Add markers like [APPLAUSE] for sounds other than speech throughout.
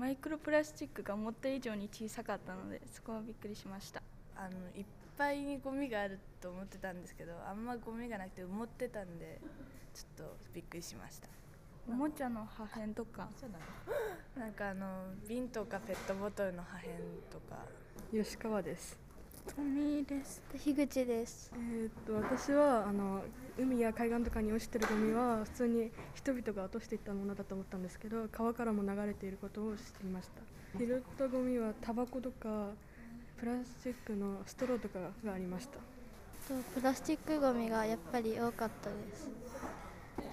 マイクロプラスチックが思った以上に小さかったのでそこはびっくりしました。あのいっぱいにゴミがあると思ってたんですけどあんまゴミがなくて思ってたんでちょっとびっくりしました。おもちゃの破片とか。[LAUGHS] なんかあの瓶とかペットボトルの破片とか。吉川ですトミーです。樋口です。えー、っと私はあの海や海岸とかに落ちてるゴミは普通に人々が落としていったものだと思ったんですけど川からも流れていることを知っていました。拾ったゴミはタバコとかプラスチックのストローとかがありました。プラスチックゴミがやっぱり多かったです。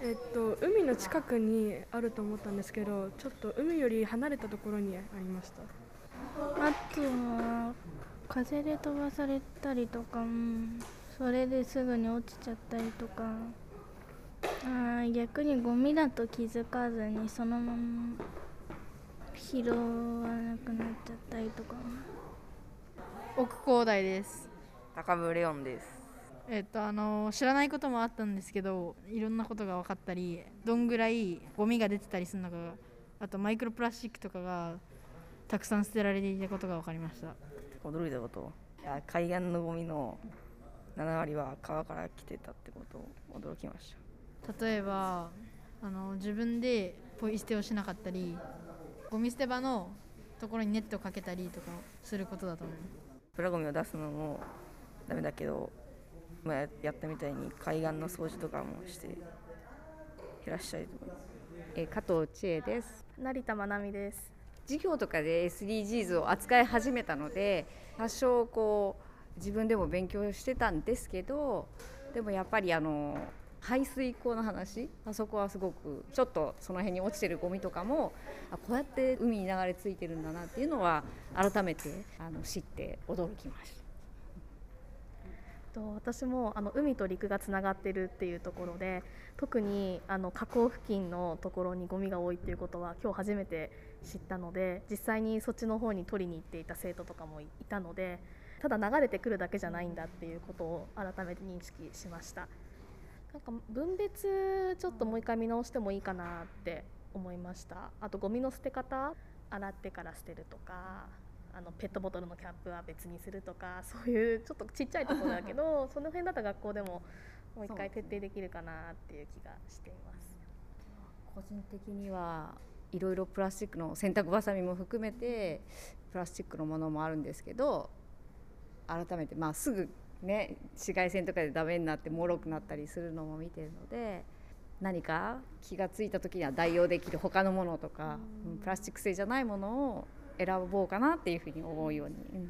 えっと海の近くにあると思ったんですけどちょっと海より離れたところにありました。あとは風で飛ばされたりとか、それですぐに落ちちゃったりとかあ逆にゴミだと気づかずにそのまま拾わなくなっちゃったりとか。奥広大です。高部レオンです。えっとあの知らないこともあったんですけどいろんなことが分かったりどんぐらいゴミが出てたりするのかあとマイクロプラスチックとかがたくさん捨てられていたことが分かりました驚いたこと。いや海岸のゴミの7割は川から来てたってことを驚きました。例えばあの自分でポイ捨てをしなかったりゴミ捨て場のところにネットをかけたりとかすることだと思う。プラゴミを出すのもダメだけど、まあ、やったみたいに海岸の掃除とかもして減らしたりとか、え加藤千恵です。成田まなみです授業とかで SDGs を扱い始めたので多少こう自分でも勉強してたんですけどでもやっぱりあの排水溝の話あそこはすごくちょっとその辺に落ちてるゴミとかもあこうやって海に流れ着いてるんだなっていうのは改めてあの知って驚きました。私もあの海と陸がつながってるっていうところで特にあの河口付近のところにゴミが多いっていうことは今日初めて知ったので実際にそっちの方に取りに行っていた生徒とかもいたのでただ流れてくるだけじゃないんだっていうことを改めて認識しました。なんか分別ちょっともう一回見直してもいいかなって思いました。あとゴミの捨て方洗ってから捨てるとか。あのペットボトルのキャップは別にするとか [LAUGHS] そういうちょっとちっちゃいところだけど [LAUGHS] その辺だったら学校でももう一回徹底できるかなっていう気がしています。個人的にはいろいろプラスチックの洗濯ばさみも含めてプラスチックのものもあるんですけど改めてまあすぐね紫外線とかでダメになって脆くなったりするのも見てるので何か気が付いた時には代用できる他のものとかプラスチック製じゃないものを選ぼうかなっていうふうに思うように、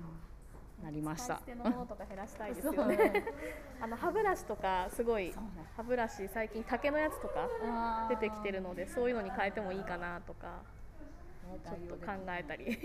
なりました。のものとか減らしたいですよね。[LAUGHS] あの歯ブラシとかすごい歯ブラシ最近竹のやつとか出てきてるのでそういうのに変えてもいいかなとかちょっと考えたり